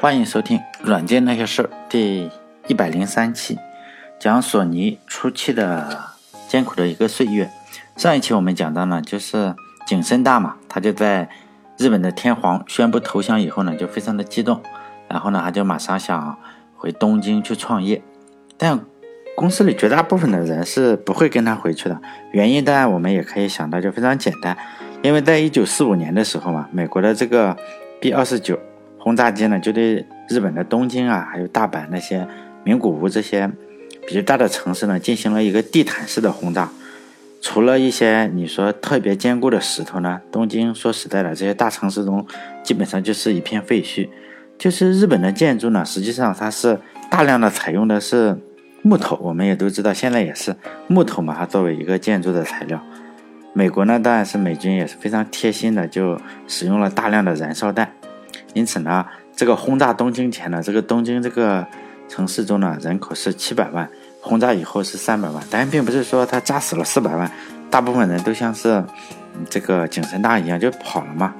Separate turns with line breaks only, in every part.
欢迎收听《软件那些事》第一百零三期，讲索尼初期的艰苦的一个岁月。上一期我们讲到呢，就是景深大嘛，他就在日本的天皇宣布投降以后呢，就非常的激动，然后呢，他就马上想回东京去创业，但公司里绝大部分的人是不会跟他回去的。原因当然我们也可以想到，就非常简单，因为在一九四五年的时候嘛，美国的这个 B 二十九。轰炸机呢，就对日本的东京啊，还有大阪那些名古屋这些比较大的城市呢，进行了一个地毯式的轰炸。除了一些你说特别坚固的石头呢，东京说实在的，这些大城市中基本上就是一片废墟。就是日本的建筑呢，实际上它是大量的采用的是木头，我们也都知道，现在也是木头嘛，它作为一个建筑的材料。美国呢，当然是美军也是非常贴心的，就使用了大量的燃烧弹。因此呢，这个轰炸东京前呢，这个东京这个城市中呢，人口是七百万，轰炸以后是三百万。但并不是说他炸死了四百万，大部分人都像是这个景深大一样就跑了嘛。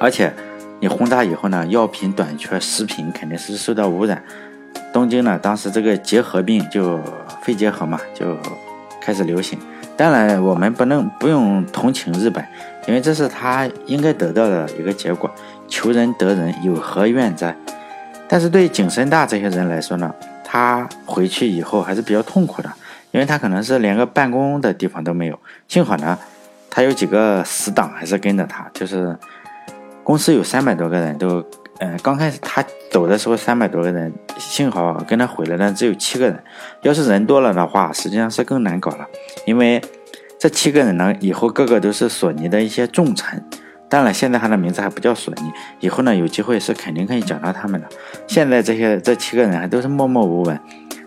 而且你轰炸以后呢，药品短缺，食品肯定是受到污染。东京呢，当时这个结核病就肺结核嘛，就开始流行。当然，我们不能不用同情日本。因为这是他应该得到的一个结果，求人得人，有何怨哉？但是对景深大这些人来说呢，他回去以后还是比较痛苦的，因为他可能是连个办公的地方都没有。幸好呢，他有几个死党还是跟着他，就是公司有三百多个人都，嗯，刚开始他走的时候三百多个人，幸好跟他回来的只有七个人。要是人多了的话，实际上是更难搞了，因为。这七个人呢，以后个个都是索尼的一些重臣。当然，现在他的名字还不叫索尼，以后呢有机会是肯定可以讲到他们的。现在这些这七个人还都是默默无闻。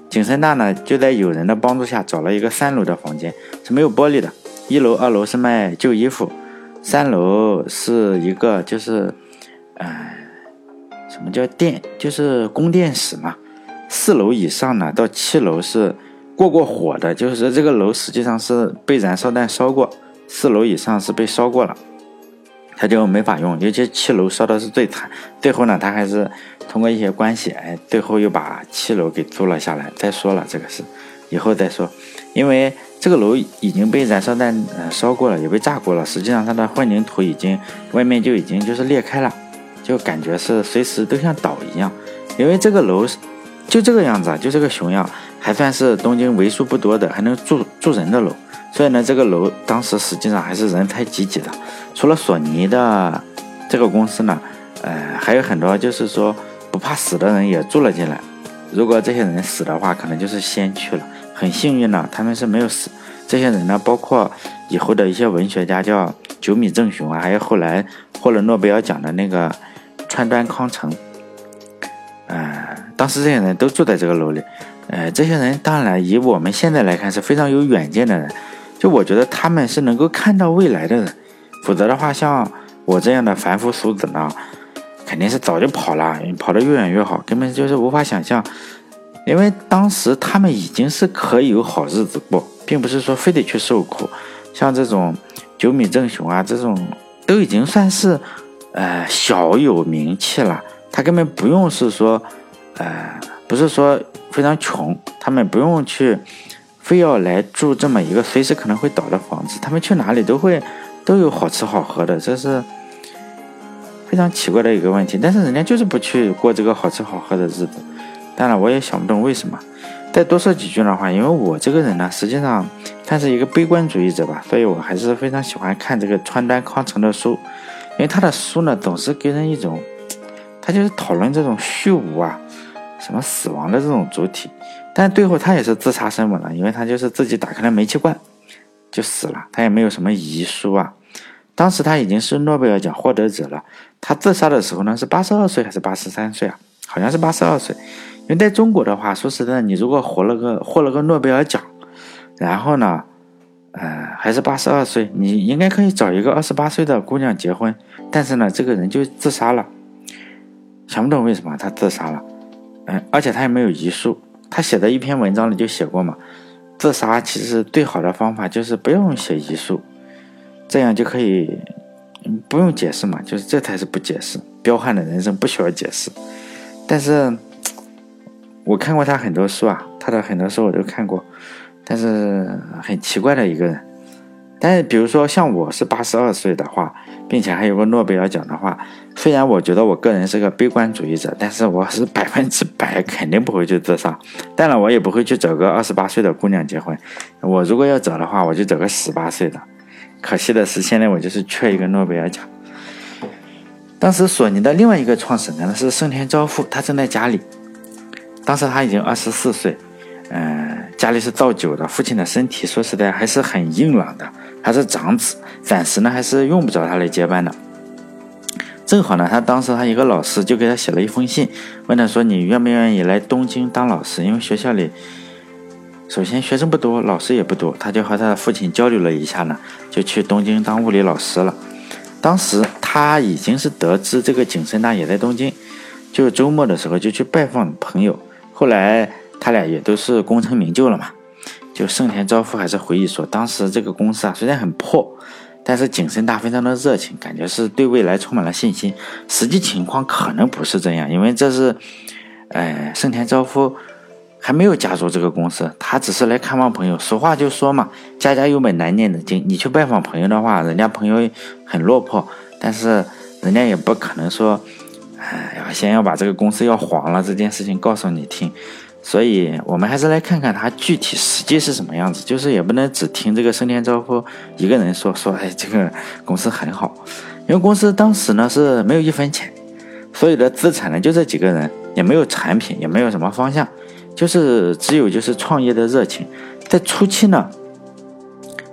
景深大呢就在友人的帮助下找了一个三楼的房间，是没有玻璃的。一楼、二楼是卖旧衣服，三楼是一个就是，呃，什么叫电？就是供电室嘛。四楼以上呢到七楼是。过过火的，就是说这个楼实际上是被燃烧弹烧过，四楼以上是被烧过了，他就没法用。尤其七楼烧的是最惨，最后呢，他还是通过一些关系，哎，最后又把七楼给租了下来。再说了，这个事以后再说，因为这个楼已经被燃烧弹呃烧过了，也被炸过了。实际上它的混凝土已经外面就已经就是裂开了，就感觉是随时都像倒一样。因为这个楼就这个样子，就这个熊样。还算是东京为数不多的还能住住人的楼，所以呢，这个楼当时实际上还是人才济济的。除了索尼的这个公司呢，呃，还有很多就是说不怕死的人也住了进来。如果这些人死的话，可能就是先去了。很幸运呢，他们是没有死。这些人呢，包括以后的一些文学家，叫久米正雄啊，还有后来获了诺贝尔奖的那个川端康成。呃，当时这些人都住在这个楼里。呃，这些人当然以我们现在来看是非常有远见的人，就我觉得他们是能够看到未来的人，否则的话，像我这样的凡夫俗子呢，肯定是早就跑了，跑得越远越好，根本就是无法想象，因为当时他们已经是可以有好日子过，并不是说非得去受苦，像这种九米正雄啊，这种都已经算是呃小有名气了，他根本不用是说，呃，不是说。非常穷，他们不用去，非要来住这么一个随时可能会倒的房子。他们去哪里都会都有好吃好喝的，这是非常奇怪的一个问题。但是人家就是不去过这个好吃好喝的日子。当然，我也想不懂为什么。再多说几句的话，因为我这个人呢，实际上他是一个悲观主义者吧，所以我还是非常喜欢看这个川端康成的书，因为他的书呢总是给人一种，他就是讨论这种虚无啊。什么死亡的这种主体，但最后他也是自杀身亡了，因为他就是自己打开了煤气罐就死了，他也没有什么遗书啊。当时他已经是诺贝尔奖获得者了，他自杀的时候呢是八十二岁还是八十三岁啊？好像是八十二岁。因为在中国的话，说实在，你如果活了个获了个诺贝尔奖，然后呢，呃，还是八十二岁，你应该可以找一个二十八岁的姑娘结婚。但是呢，这个人就自杀了，想不懂为什么他自杀了。嗯，而且他也没有遗书。他写的一篇文章里就写过嘛，自杀其实最好的方法就是不用写遗书，这样就可以不用解释嘛，就是这才是不解释。彪悍的人生不需要解释。但是，我看过他很多书啊，他的很多书我都看过，但是很奇怪的一个人。但是，比如说像我是八十二岁的话，并且还有个诺贝尔奖的话，虽然我觉得我个人是个悲观主义者，但是我是 百分之百肯定不会去自杀。当然，我也不会去找个二十八岁的姑娘结婚。我如果要找的话，我就找个十八岁的。可惜的是，现在我就是缺一个诺贝尔奖。当时索尼的另外一个创始人呢是盛田昭夫，他正在家里。当时他已经二十四岁，嗯，家里是造酒的，父亲的身体说实在还是很硬朗的。他是长子，暂时呢还是用不着他来接班的。正好呢，他当时他一个老师就给他写了一封信，问他说：“你愿不愿意来东京当老师？因为学校里首先学生不多，老师也不多。”他就和他的父亲交流了一下呢，就去东京当物理老师了。当时他已经是得知这个景深大也在东京，就周末的时候就去拜访朋友。后来他俩也都是功成名就了嘛。就盛田昭夫还是回忆说，当时这个公司啊虽然很破，但是景深大非常的热情，感觉是对未来充满了信心。实际情况可能不是这样，因为这是，呃，盛田昭夫还没有加入这个公司，他只是来看望朋友。俗话就说嘛，家家有本难念的经。你去拜访朋友的话，人家朋友很落魄，但是人家也不可能说，哎呀，先要把这个公司要黄了这件事情告诉你听。所以，我们还是来看看他具体实际是什么样子。就是也不能只听这个盛天昭夫一个人说说，哎，这个公司很好。因为公司当时呢是没有一分钱，所有的资产呢就这几个人，也没有产品，也没有什么方向，就是只有就是创业的热情。在初期呢，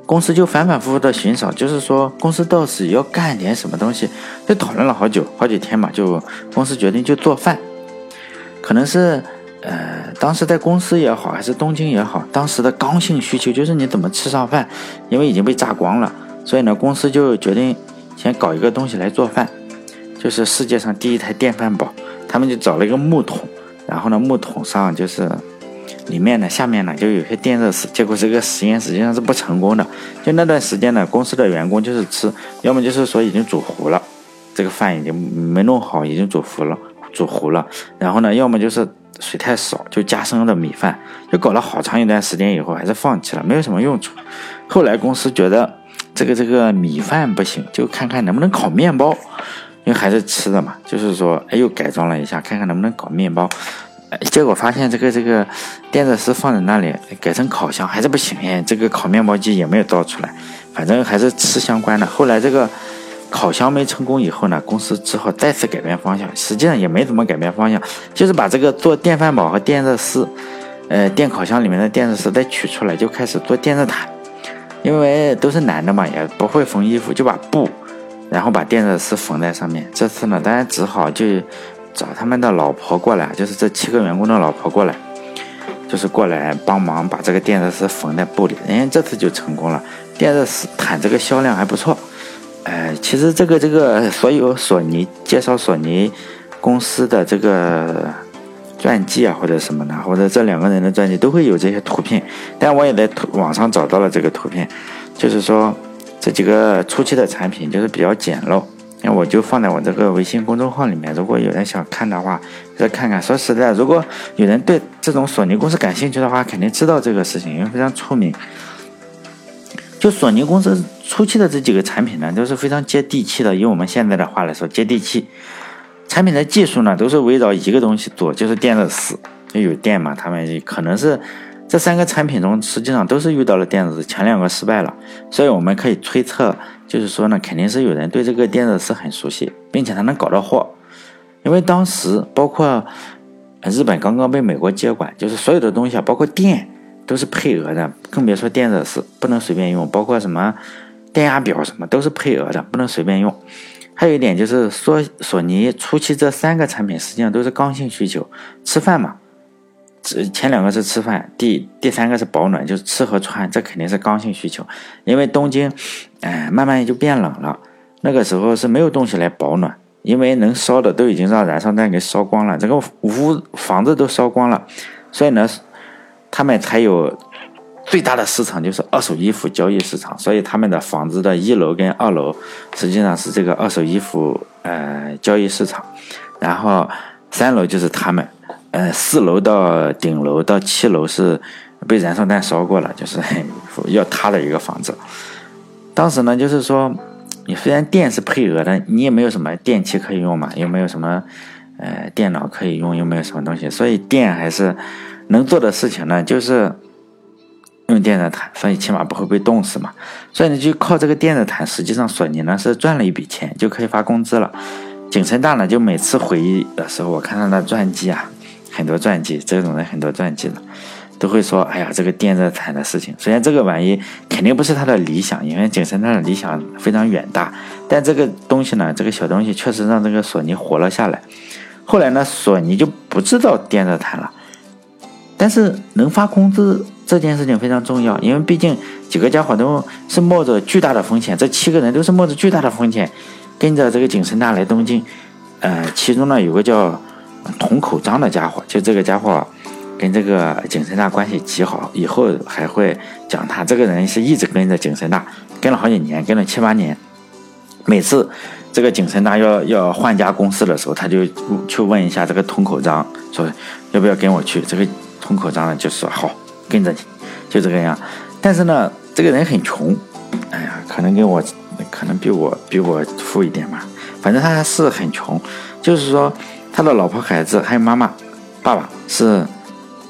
公司就反反复复的寻找，就是说公司到底要干点什么东西，就讨论了好久好几天嘛，就公司决定就做饭，可能是。呃，当时在公司也好，还是东京也好，当时的刚性需求就是你怎么吃上饭，因为已经被榨光了，所以呢，公司就决定先搞一个东西来做饭，就是世界上第一台电饭煲。他们就找了一个木桶，然后呢，木桶上就是里面呢，下面呢就有些电热丝。结果这个实验实际上是不成功的。就那段时间呢，公司的员工就是吃，要么就是说已经煮糊了，这个饭已经没弄好，已经煮糊了，煮糊了。然后呢，要么就是。水太少，就加生的米饭，就搞了好长一段时间以后，还是放弃了，没有什么用处。后来公司觉得这个这个米饭不行，就看看能不能烤面包，因为还是吃的嘛，就是说，哎，又改装了一下，看看能不能搞面包。结果发现这个这个电热丝放在那里，改成烤箱还是不行，哎，这个烤面包机也没有倒出来，反正还是吃相关的。后来这个。烤箱没成功以后呢，公司只好再次改变方向。实际上也没怎么改变方向，就是把这个做电饭煲和电热丝，呃，电烤箱里面的电热丝再取出来，就开始做电热毯。因为都是男的嘛，也不会缝衣服，就把布，然后把电热丝缝在上面。这次呢，当然只好就找他们的老婆过来，就是这七个员工的老婆过来，就是过来帮忙把这个电热丝缝在布里。人家这次就成功了，电热丝毯这个销量还不错。呃，其实这个这个所有索尼介绍索尼公司的这个传记啊，或者什么的，或者这两个人的传记都会有这些图片。但我也在网上找到了这个图片，就是说这几个初期的产品就是比较简陋。那我就放在我这个微信公众号里面，如果有人想看的话，再看看。说实在，如果有人对这种索尼公司感兴趣的话，肯定知道这个事情，因为非常出名。就索尼公司初期的这几个产品呢，都是非常接地气的。用我们现在的话来说，接地气。产品的技术呢，都是围绕一个东西做，就是电热丝。就有电嘛，他们可能是这三个产品中，实际上都是遇到了电热丝，前两个失败了。所以我们可以推测，就是说呢，肯定是有人对这个电热丝很熟悉，并且他能搞到货。因为当时包括日本刚刚被美国接管，就是所有的东西啊，包括电。都是配额的，更别说电热丝，不能随便用。包括什么电压表什么都是配额的，不能随便用。还有一点就是，说索尼初期这三个产品实际上都是刚性需求，吃饭嘛，前两个是吃饭，第第三个是保暖，就是吃和穿，这肯定是刚性需求。因为东京，哎，慢慢也就变冷了，那个时候是没有东西来保暖，因为能烧的都已经让燃烧弹给烧光了，整个屋房子都烧光了，所以呢。他们才有最大的市场就是二手衣服交易市场，所以他们的房子的一楼跟二楼实际上是这个二手衣服呃交易市场，然后三楼就是他们，呃四楼到顶楼到七楼是被燃烧弹烧过了，就是 要塌的一个房子。当时呢，就是说你虽然电是配额的，你也没有什么电器可以用嘛，又没有什么呃电脑可以用，又没有什么东西，所以电还是能做的事情呢，就是。用电热毯，所以起码不会被冻死嘛。所以呢，就靠这个电热毯，实际上索尼呢是赚了一笔钱，就可以发工资了。景深大呢，就每次回忆的时候，我看他的传记啊，很多传记，这种人很多传记的，都会说：“哎呀，这个电热毯的事情。”虽然这个玩意肯定不是他的理想，因为景深大的理想非常远大，但这个东西呢，这个小东西确实让这个索尼活了下来。后来呢，索尼就不知道电热毯了，但是能发工资。这件事情非常重要，因为毕竟几个家伙都是冒着巨大的风险，这七个人都是冒着巨大的风险跟着这个景深大来东京。呃，其中呢有个叫筒口章的家伙，就这个家伙跟这个景深大关系极好，以后还会讲他这个人是一直跟着景深大，跟了好几年，跟了七八年。每次这个景深大要要换家公司的时候，他就去问一下这个筒口章，说要不要跟我去。这个筒口章呢就说好。跟着你，就这个样。但是呢，这个人很穷，哎呀，可能跟我，可能比我比我富一点嘛。反正他是很穷，就是说他的老婆孩子还有妈妈、爸爸是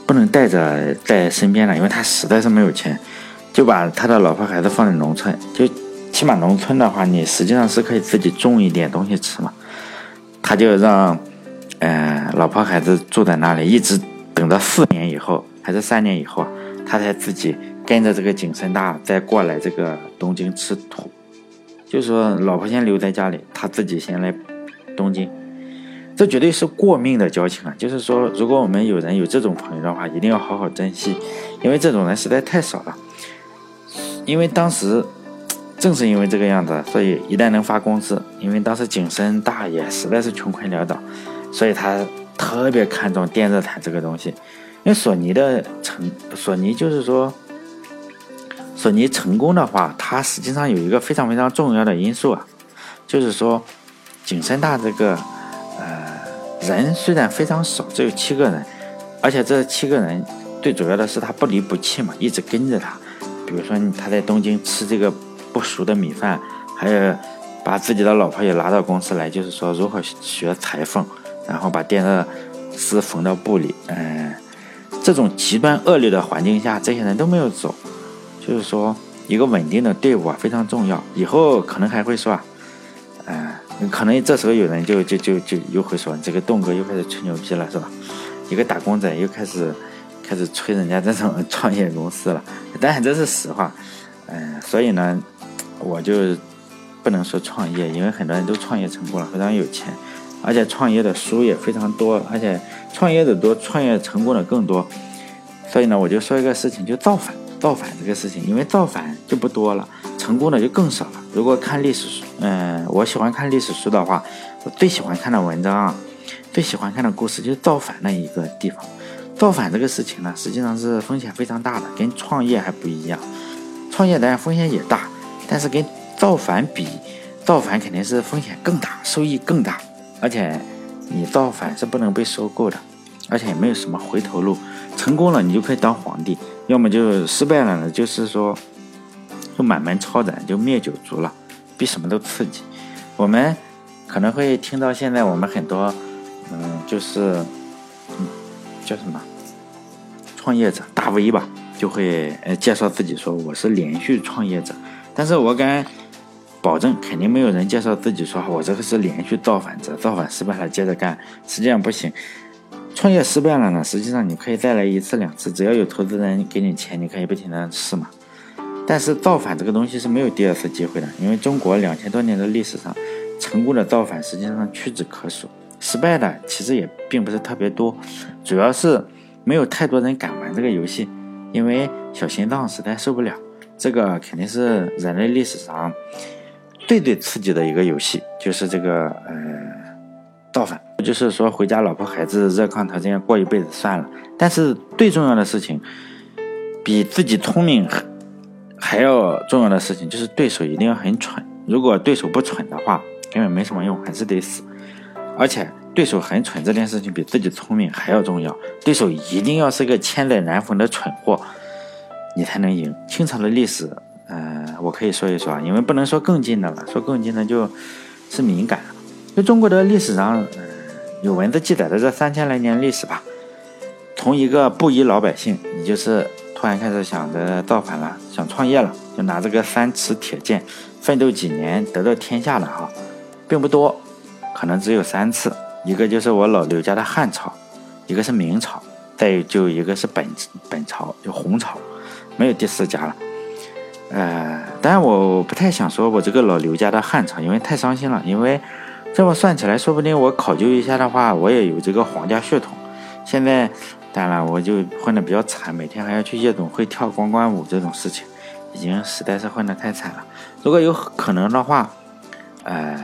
不能带着在身边的，因为他实在是没有钱，就把他的老婆孩子放在农村。就起码农村的话，你实际上是可以自己种一点东西吃嘛。他就让，呃，老婆孩子住在那里，一直等到四年以后。还是三年以后啊，他才自己跟着这个景深大再过来这个东京吃土，就说老婆先留在家里，他自己先来东京，这绝对是过命的交情啊！就是说，如果我们有人有这种朋友的话，一定要好好珍惜，因为这种人实在太少了。因为当时正是因为这个样子，所以一旦能发工资，因为当时景深大也实在是穷困潦倒，所以他特别看重电热毯这个东西。因为索尼的成，索尼就是说，索尼成功的话，它实际上有一个非常非常重要的因素啊，就是说，景深大这个，人虽然非常少，只有七个人，而且这七个人最主要的是他不离不弃嘛，一直跟着他。比如说他在东京吃这个不熟的米饭，还有把自己的老婆也拉到公司来，就是说如何学裁缝，然后把电热丝缝到布里，嗯。这种极端恶劣的环境下，这些人都没有走，就是说一个稳定的队伍啊非常重要。以后可能还会说，啊，可能这时候有人就就就就又会说，这个栋哥又开始吹牛逼了，是吧？一个打工仔又开始开始吹人家这种 创业公司了。当然这是实话，嗯，所以呢，我就不能说创业，因为很多人都创业成功了，非常有钱。而且创业的书也非常多，而且创业的多，创业成功的更多。所以呢，我就说一个事情，就造反，造反这个事情，因为造反就不多了，成功的就更少了。如果看历史书，嗯，我喜欢看历史书的话，我最喜欢看的文章，最喜欢看的故事就是造反那一个地方。造反这个事情呢，实际上是风险非常大的，跟创业还不一样。创业当然风险也大，但是跟造反比，造反肯定是风险更大，收益更大。而且，你造反是不能被收购的，而且也没有什么回头路。成功了，你就可以当皇帝；要么就失败了呢，就是说，就满门抄斩，就灭九族了，比什么都刺激。我们可能会听到现在我们很多，嗯，就是，嗯，叫什么，创业者大 V 吧，就会呃介绍自己说我是连续创业者，但是我敢。保证肯定没有人介绍自己说我这个是连续造反者，造反失败了接着干，实际上不行。创业失败了呢，实际上你可以再来一次两次，只要有投资人给你钱，你可以不停的试嘛。但是造反这个东西是没有第二次机会的，因为中国两千多年的历史上，成功的造反实际上屈指可数，失败的其实也并不是特别多，主要是没有太多人敢玩这个游戏，因为小心脏实在受不了。这个肯定是人类历史上。最最刺激的一个游戏就是这个呃造反，就是说回家老婆孩子热炕头这样过一辈子算了。但是最重要的事情，比自己聪明还要重要的事情，就是对手一定要很蠢。如果对手不蠢的话，根本没什么用，还是得死。而且对手很蠢这件事情比自己聪明还要重要，对手一定要是个千载难逢的蠢货，你才能赢。清朝的历史，呃，我可以说一说啊，因为不能说更近的了，说更近的就是敏感了。就中国的历史上，有文字记载的这三千来年历史吧，从一个布衣老百姓，你就是突然开始想着造反了，想创业了，就拿这个三尺铁剑，奋斗几年得到天下了哈，并不多。可能只有三次，一个就是我老刘家的汉朝，一个是明朝，再就一个是本本朝，就红朝，没有第四家了。呃，当然我不太想说我这个老刘家的汉朝，因为太伤心了。因为这么算起来，说不定我考究一下的话，我也有这个皇家血统。现在当然我就混得比较惨，每天还要去夜总会跳光棍舞这种事情，已经实在是混得太惨了。如果有可能的话，呃。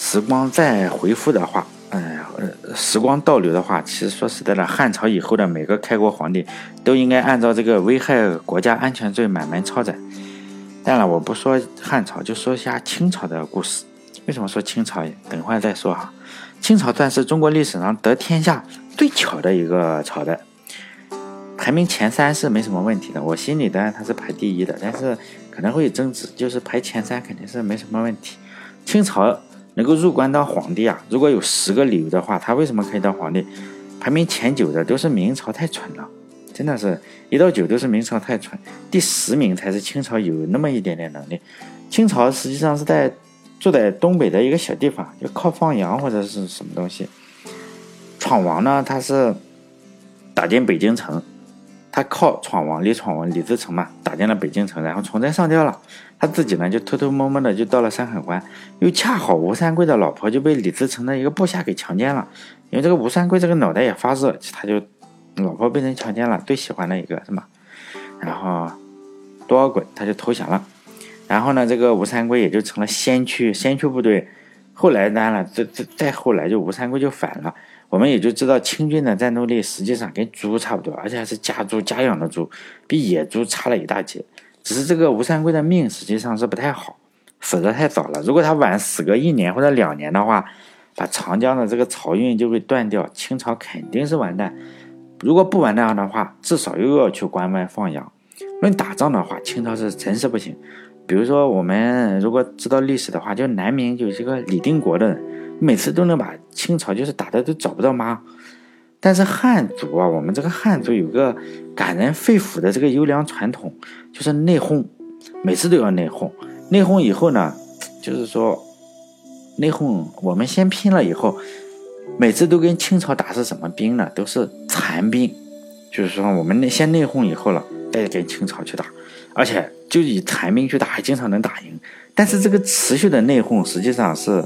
时光再回复的话，哎呃，时光倒流的话，其实说实在的，汉朝以后的每个开国皇帝都应该按照这个危害国家安全罪满门抄斩。当然，我不说汉朝，就说一下清朝的故事。为什么说清朝？等会儿再说哈。清朝算是中国历史上得天下最巧的一个朝代，排名前三是没什么问题的。我心里当然它是排第一的，但是可能会有争执，就是排前三肯定是没什么问题。清朝。能够入关当皇帝啊？如果有十个理由的话，他为什么可以当皇帝？排名前九的都是明朝太蠢了，真的是一到九都是明朝太蠢，第十名才是清朝有那么一点点能力。清朝实际上是在住在东北的一个小地方，就靠放羊或者是什么东西。闯王呢，他是打进北京城。他靠闯王李闯王李自成嘛，打进了北京城，然后崇祯上吊了。他自己呢，就偷偷摸摸的就到了山海关，又恰好吴三桂的老婆就被李自成的一个部下给强奸了。因为这个吴三桂这个脑袋也发热，他就老婆被人强奸了，最喜欢的一个是吗？然后多尔衮他就投降了。然后呢，这个吴三桂也就成了先驱，先驱部队。后来当然了，这这再后来就吴三桂就反了。我们也就知道清军的战斗力实际上跟猪差不多，而且还是家猪家养的猪，比野猪差了一大截。只是这个吴三桂的命实际上是不太好，死的太早了。如果他晚死个一年或者两年的话，把长江的这个漕运就会断掉，清朝肯定是完蛋。如果不完蛋的话，至少又要去关外放羊。论打仗的话，清朝是真是不行。比如说我们如果知道历史的话，就南明有这个李定国的人。每次都能把清朝就是打的都找不到妈，但是汉族啊，我们这个汉族有个感人肺腑的这个优良传统，就是内讧，每次都要内讧。内讧以后呢，就是说内讧，我们先拼了以后，每次都跟清朝打是什么兵呢？都是残兵，就是说我们内先内讧以后了，再跟清朝去打，而且就以残兵去打，还经常能打赢。但是这个持续的内讧实际上是。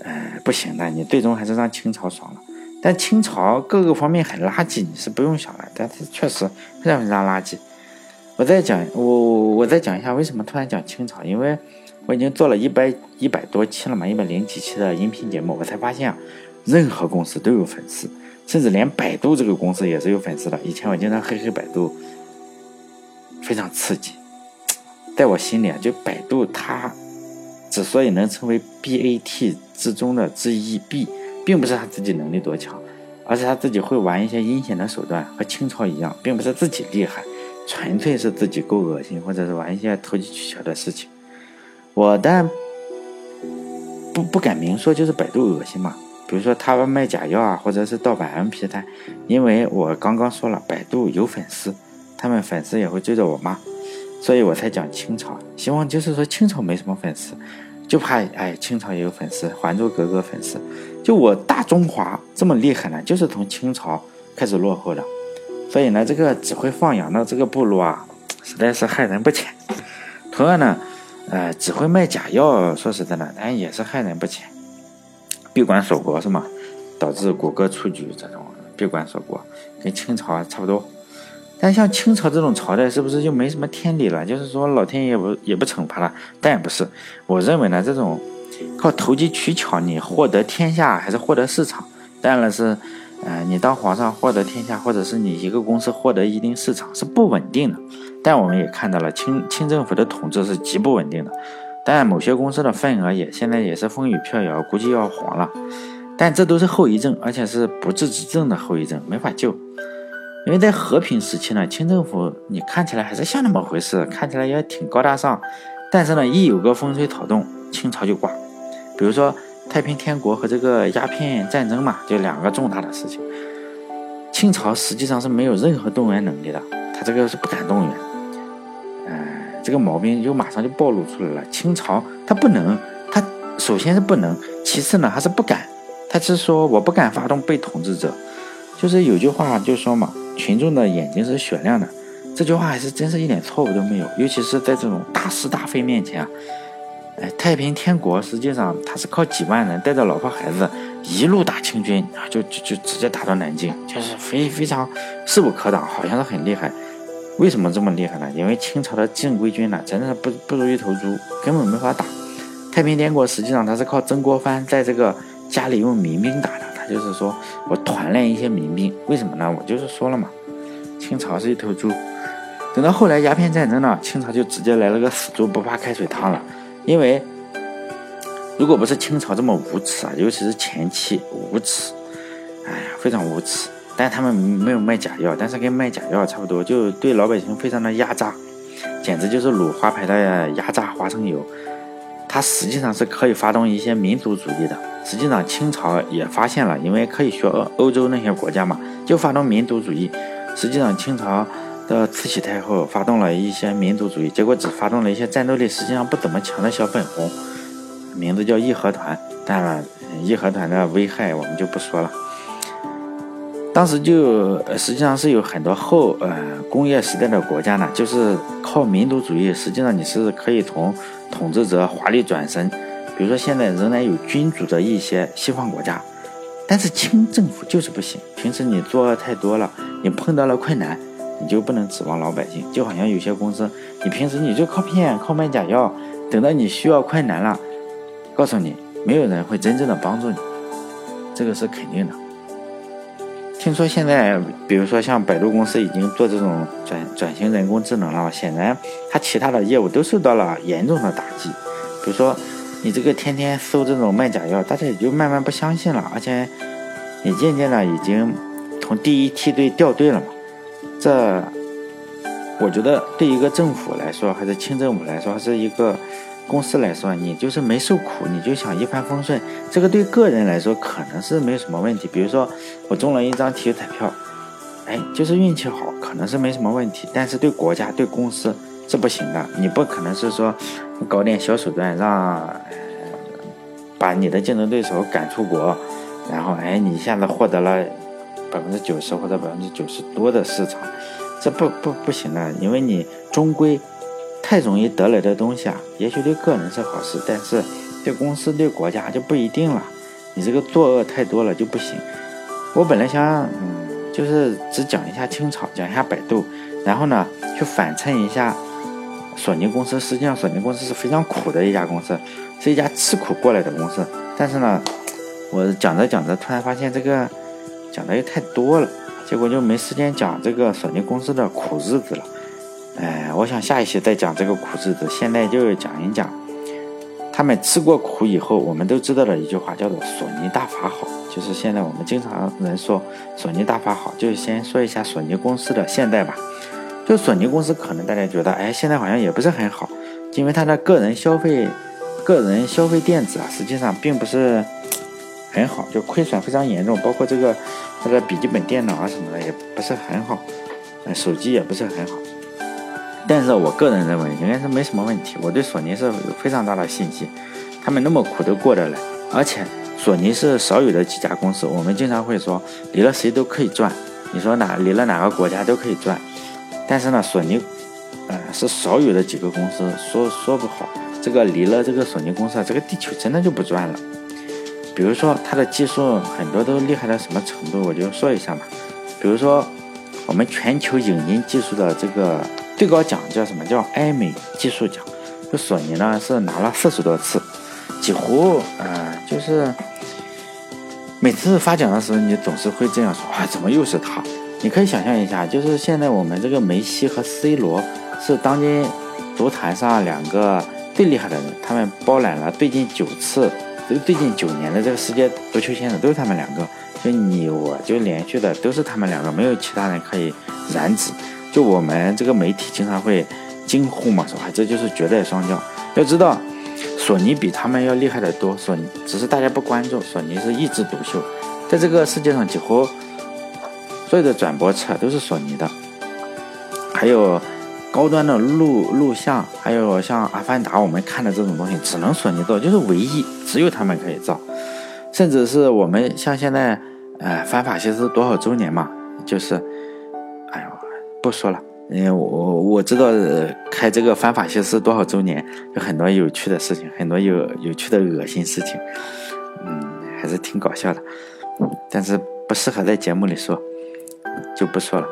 呃，不行的，你最终还是让清朝爽了。但清朝各个方面很垃圾，你是不用想了。但是确实非常非常垃圾。我再讲，我我再讲一下为什么突然讲清朝，因为我已经做了一百一百多期了嘛，一百零几期的音频节目，我才发现啊，任何公司都有粉丝，甚至连百度这个公司也是有粉丝的。以前我经常黑黑百度，非常刺激。在我心里啊，就百度它。之所以能成为 BAT 之中的之一，B 并不是他自己能力多强，而是他自己会玩一些阴险的手段，和清朝一样，并不是自己厉害，纯粹是自己够恶心，或者是玩一些投机取巧的事情。我但不不敢明说，就是百度恶心嘛。比如说他卖假药啊，或者是盗版 MP 三，因为我刚刚说了，百度有粉丝，他们粉丝也会追着我骂。所以我才讲清朝，希望就是说清朝没什么粉丝，就怕哎清朝也有粉丝，《还珠格格》粉丝，就我大中华这么厉害呢，就是从清朝开始落后的。所以呢，这个只会放羊的这个部落啊，实在是害人不浅。同样呢，呃，只会卖假药，说实在的，但也是害人不浅。闭关锁国是吗？导致谷歌出局这种闭关锁国，跟清朝差不多。但像清朝这种朝代，是不是就没什么天理了？就是说老天爷不也不惩罚了？但也不是，我认为呢，这种靠投机取巧你获得天下还是获得市场，当然是，呃，你当皇上获得天下，或者是你一个公司获得一定市场是不稳定的。但我们也看到了清清政府的统治是极不稳定的。但某些公司的份额也现在也是风雨飘摇，估计要黄了。但这都是后遗症，而且是不治之症的后遗症，没法救。因为在和平时期呢，清政府你看起来还是像那么回事，看起来也挺高大上。但是呢，一有个风吹草动，清朝就挂。比如说太平天国和这个鸦片战争嘛，就两个重大的事情。清朝实际上是没有任何动员能力的，他这个是不敢动员。这个毛病就马上就暴露出来了。清朝他不能，他首先是不能，其次呢还是不敢。他是说我不敢发动被统治者，就是有句话就说嘛，群众的眼睛是雪亮的。这句话还是真是一点错误都没有，尤其是在这种大是大非面前啊。哎，太平天国实际上他是靠几万人带着老婆孩子一路打清军啊，就就就直接打到南京，就是非非常势不可挡，好像是很厉害。为什么这么厉害呢？因为清朝的正规军呢，真的是不不如一头猪，根本没法打。太平天国实际上他是靠曾国藩在这个家里用民兵打的，就是说我团练一些民兵。为什么呢？我就是说了嘛，清朝是一头猪。等到后来鸦片战争呢，清朝就直接来了个死猪不怕开水烫了。因为如果不是清朝这么无耻啊，尤其是前期无耻，哎呀，非常无耻。但他们没有卖假药，但是跟卖假药差不多，就对老百姓非常的压榨，简直就是鲁花牌的压榨花生油。它实际上是可以发动一些民族主义的。实际上清朝也发现了，因为可以学欧欧洲那些国家嘛，就发动民族主义。实际上清朝的慈禧太后发动了一些民族主义，结果只发动了一些战斗力实际上不怎么强的小粉红，名字叫义和团。但义和团的危害我们就不说了。当时就实际上是有很多后呃工业时代的国家呢，就是靠民族主义，实际上你是可以从统治者华丽转身。比如说现在仍然有君主的一些西方国家，但是清政府就是不行。平时你作恶太多了，你碰到了困难，你就不能指望老百姓。就好像有些公司，你平时你就靠骗、靠卖假药，等到你需要困难了，告诉你没有人会真正的帮助你，这个是肯定的。听说现在，比如说像百度公司已经做这种转转型人工智能了，显然它其他的业务都受到了严重的打击。比如说，你这个天天搜这种卖假药，大家也就慢慢不相信了，而且也渐渐的已经从第一梯队掉队了嘛。这，我觉得对一个政府来说，还是清政府来说，还是一个。公司来说，你就是没受苦，你就想一帆风顺，这个对个人来说可能是没什么问题。比如说，我中了一张体育彩票，哎，就是运气好，可能是没什么问题。但是对国家、对公司是不行的，你不可能是说搞点小手段让把你的竞争对手赶出国，然后哎，你一下子获得了百分之九十或者百分之九十多的市场，这不不不行的，因为你终归。太容易得来的东西啊，也许对个人是好事，但是对公司、对国家就不一定了。你这个作恶太多了就不行。我本来想，嗯，就是只讲一下清朝，讲一下百度，然后呢，去反衬一下索尼公司。实际上，索尼公司是非常苦的一家公司，是一家吃苦过来的公司。但是呢，我讲着讲着，突然发现这个讲的也太多了，结果就没时间讲这个索尼公司的苦日子了。哎，我想下一期再讲这个苦日子，现在就讲一讲他们吃过苦以后，我们都知道的一句话，叫做“索尼大法好”。就是现在我们经常人说“索尼大法好”，就先说一下索尼公司的现在吧。就索尼公司，可能大家觉得，哎，现在好像也不是很好，因为它的个人消费、个人消费电子啊，实际上并不是很好，就亏损非常严重，包括这个它的笔记本电脑啊什么的也不是很好，手机也不是很好。但是我个人认为应该是没什么问题，我对索尼是有非常大的信心，他们那么苦都过得来，而且索尼是少有的几家公司，我们经常会说离了谁都可以赚，你说哪离了哪个国家都可以赚，但是呢，索尼，呃，是少有的几个公司，说说不好，这个离了这个索尼公司，这个地球真的就不转了。比如说它的技术很多都厉害到什么程度，我就说一下吧，比如说我们全球影音技术的这个。最高奖叫什么？叫艾美技术奖。就索尼呢是拿了四十多次，几乎呃就是每次发奖的时候，你总是会这样说：“啊，怎么又是他？”你可以想象一下，就是现在我们这个梅西和 C 罗是当今足坛上两个最厉害的人，他们包揽了最近九次，就最近九年的这个世界足球先生都是他们两个。就你我就连续的都是他们两个，没有其他人可以染指。就我们这个媒体经常会惊呼嘛，说：“啊，这就是绝代双骄。”要知道。索尼比他们要厉害得多，索尼只是大家不关注，索尼是一枝独秀，在这个世界上几乎所有的转播车都是索尼的，还有高端的录录像，还有像《阿凡达》我们看的这种东西，只能索尼做，就是唯一只有他们可以造，甚至是我们像现在，呃，反法西斯多少周年嘛，就是，哎呦，不说了。因为我我知道开这个反法西斯多少周年，有很多有趣的事情，很多有有趣的恶心事情，嗯，还是挺搞笑的，但是不适合在节目里说，就不说了。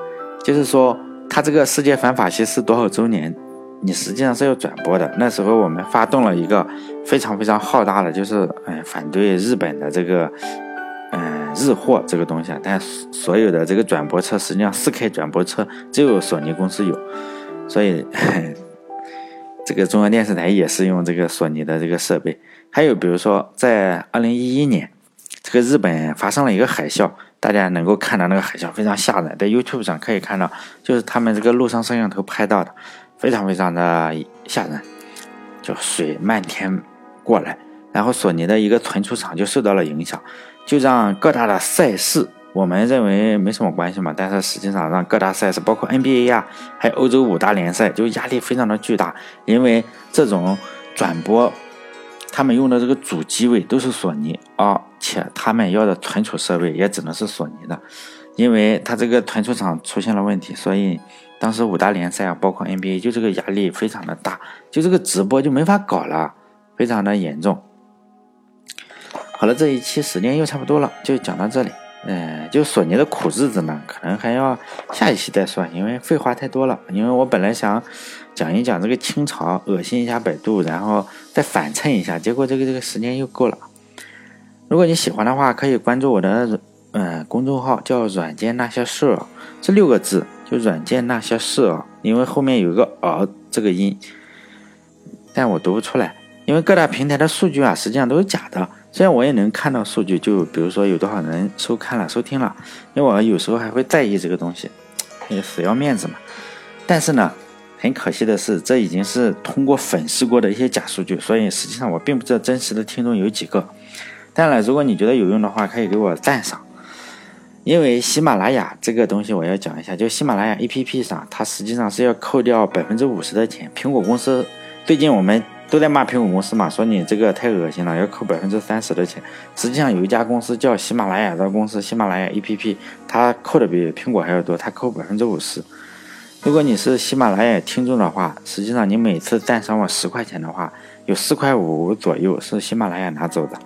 就是说，他这个世界反法西斯多少周年，你实际上是要转播的。那时候我们发动了一个非常非常浩大的，就是嗯，反对日本的这个嗯。日货这个东西啊，但所有的这个转播车，实际上四 K 转播车只有索尼公司有，所以 这个中央电视台也是用这个索尼的这个设备。还有比如说，在二零一一年，这个日本发生了一个海啸，大家能够看到那个海啸非常吓人，在 YouTube 上可以看到，就是他们这个陆上摄像头拍到的，非常非常的吓人，就水漫天过来，然后索尼的一个存储厂就受到了影响。就让各大的赛事，我们认为没什么关系嘛，但是实际上让各大赛事，包括 NBA 呀，还有欧洲五大联赛，就压力非常的巨大，因为这种转播，他们用的这个主机位都是索尼，而且他们要的存储设备也只能是索尼的，因为他这个存储厂出现了问题，所以当时五大联赛啊，包括 NBA，就这个压力非常的大，就这个直播就没法搞了，非常的严重。好了，这一期时间又差不多了，就讲到这里。嗯，就索尼的苦日子呢，可能还要下一期再说，因为废话太多了。因为我本来想讲一讲这个清朝，恶心一下百度，然后再反衬一下，结果这个这个时间又够了。如果你喜欢的话，可以关注我的嗯公众号，叫“软件那些事”，这六个字就“软件那些事”，因为后面有一个“儿”这个音，但我读不出来，因为各大平台的数据啊，实际上都是假的。虽然我也能看到数据，就比如说有多少人收看了、收听了，因为我有时候还会在意这个东西，也死要面子嘛。但是呢，很可惜的是，这已经是通过粉饰过的一些假数据，所以实际上我并不知道真实的听众有几个。当然了，如果你觉得有用的话，可以给我赞赏。因为喜马拉雅这个东西，我要讲一下，就喜马拉雅 APP 上，它实际上是要扣掉百分之五十的钱。苹果公司最近我们。都在骂苹果公司嘛，说你这个太恶心了，要扣百分之三十的钱。实际上有一家公司叫喜马拉雅的公司，喜马拉雅 APP，它扣的比苹果还要多，它扣百分之五十。如果你是喜马拉雅听众的话，实际上你每次赞赏我十块钱的话，有四块五左右是喜马拉雅拿走的，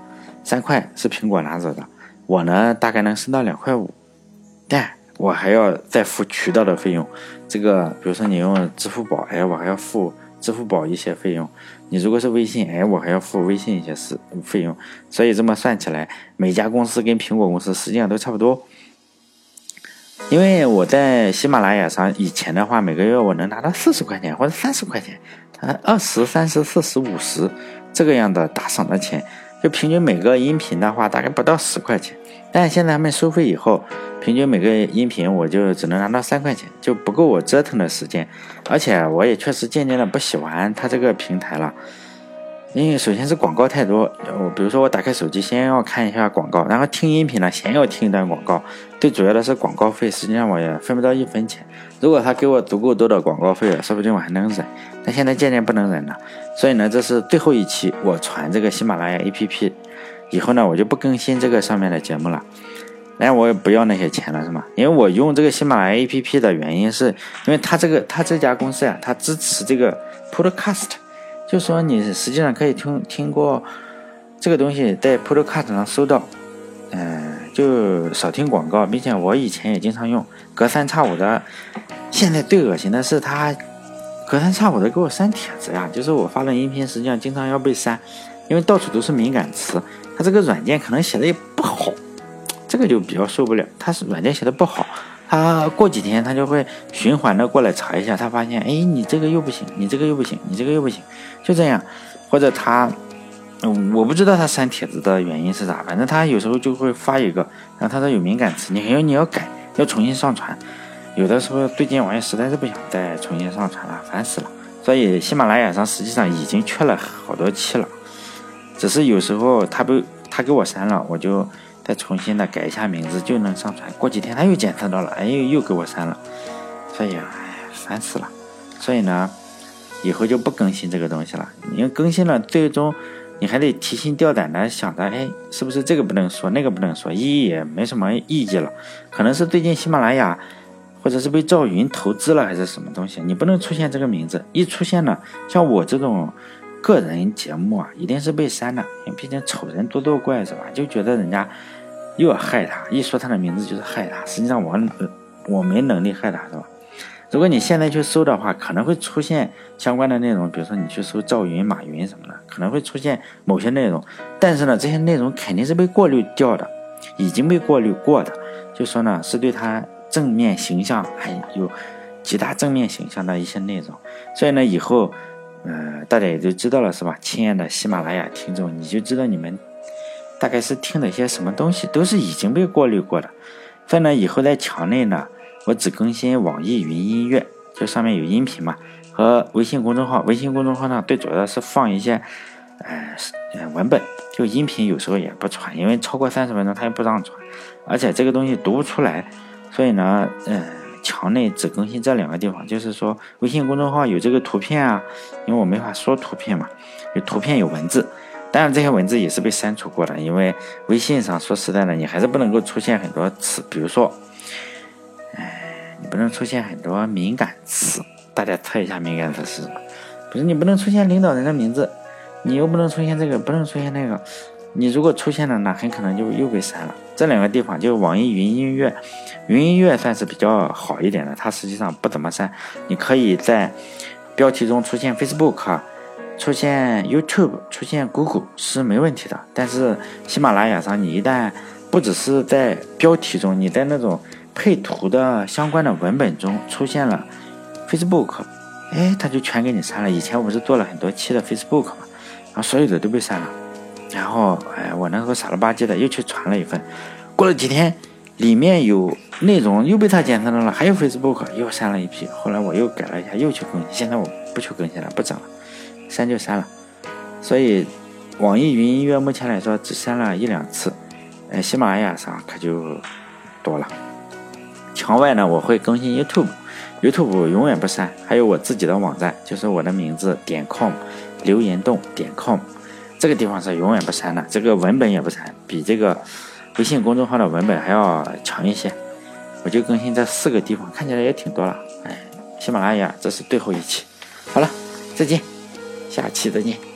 三块是苹果拿走的。我呢，大概能升到两块五，但我还要再付渠道的费用。这个，比如说你用支付宝，哎，我还要付支付宝一些费用。你如果是微信，哎，我还要付微信一些事费用，所以这么算起来，每家公司跟苹果公司实际上都差不多。因为我在喜马拉雅上以前的话，每个月我能拿到四十块钱或者三十块钱，呃，二十三十四十五十这个样的打赏的钱，就平均每个音频的话大概不到十块钱。但现在他们收费以后，平均每个音频我就只能拿到三块钱，就不够我折腾的时间。而且我也确实渐渐的不喜欢它这个平台了，因为首先是广告太多。我比如说我打开手机，先要看一下广告，然后听音频呢，先要听一段广告。最主要的是广告费，实际上我也分不到一分钱。如果他给我足够多的广告费了，说不定我还能忍。但现在渐渐不能忍了，所以呢，这是最后一期我传这个喜马拉雅 APP。以后呢，我就不更新这个上面的节目了，那我也不要那些钱了，是吗？因为我用这个喜马拉雅 APP 的原因，是因为它这个它这家公司呀，它支持这个 Podcast，就说你实际上可以听听过这个东西，在 Podcast 上搜到，嗯，就少听广告，并且我以前也经常用，隔三差五的。现在最恶心的是，他隔三差五的给我删帖子呀，就是我发的音频，实际上经常要被删，因为到处都是敏感词。他这个软件可能写的也不好，这个就比较受不了。他是软件写的不好，他过几天他就会循环的过来查一下，他发现，哎，你这个又不行，你这个又不行，你这个又不行，就这样。或者他，我不知道他删帖子的原因是啥，反正他有时候就会发一个，然后他说有敏感词，你还要你要改，要重新上传。有的时候对接网页实在是不想再重新上传了，烦死了。所以喜马拉雅上实际上已经缺了好多期了，只是有时候他不他给我删了，我就再重新的改一下名字就能上传。过几天他又检测到了，哎又又给我删了，所以哎烦死了。所以呢，以后就不更新这个东西了。你要更新了，最终你还得提心吊胆的想着，哎，是不是这个不能说，那个不能说，意义也没什么意义了。可能是最近喜马拉雅。或者是被赵云投资了还是什么东西？你不能出现这个名字，一出现了，像我这种个人节目啊，一定是被删的。因为毕竟丑人多作怪是吧？就觉得人家又要害他，一说他的名字就是害他。实际上我我没能力害他是吧？如果你现在去搜的话，可能会出现相关的内容，比如说你去搜赵云、马云什么的，可能会出现某些内容。但是呢，这些内容肯定是被过滤掉的，已经被过滤过的。就说呢，是对他。正面形象还有极大正面形象的一些内容，所以呢，以后，呃，大家也就知道了，是吧？亲爱的喜马拉雅听众，你就知道你们大概是听了些什么东西，都是已经被过滤过的。所以呢，以后在墙内呢，我只更新网易云音乐，就上面有音频嘛，和微信公众号。微信公众号呢，最主要是放一些，呃，文本，就音频有时候也不传，因为超过三十分钟它也不让传，而且这个东西读不出来。所以呢，嗯，墙内只更新这两个地方，就是说微信公众号有这个图片啊，因为我没法说图片嘛，有图片有文字，当然这些文字也是被删除过的，因为微信上说实在的，你还是不能够出现很多词，比如说，哎，你不能出现很多敏感词，大家测一下敏感词是什么？不是你不能出现领导人的名字，你又不能出现这个，不能出现那个。你如果出现了呢，很可能就又被删了。这两个地方就是网易云音乐，云音乐算是比较好一点的，它实际上不怎么删。你可以在标题中出现 Facebook，出现 YouTube，出现 Google 是没问题的。但是喜马拉雅上，你一旦不只是在标题中，你在那种配图的相关的文本中出现了 Facebook，哎，它就全给你删了。以前我不是做了很多期的 Facebook 嘛，然后所有的都被删了。然后，哎，我那时候傻了吧唧的又去传了一份，过了几天，里面有内容又被他检测到了，还有 Facebook 又删了一批。后来我又改了一下，又去更新。现在我不去更新了，不整了，删就删了。所以，网易云音乐目前来说只删了一两次，哎，喜马拉雅上可就多了。墙外呢，我会更新 YouTube，YouTube 永远不删。还有我自己的网站，就是我的名字点 com，留言洞点 com。这个地方是永远不删的，这个文本也不删，比这个微信公众号的文本还要强一些。我就更新这四个地方，看起来也挺多了。哎，喜马拉雅，这是最后一期，好了，再见，下期再见。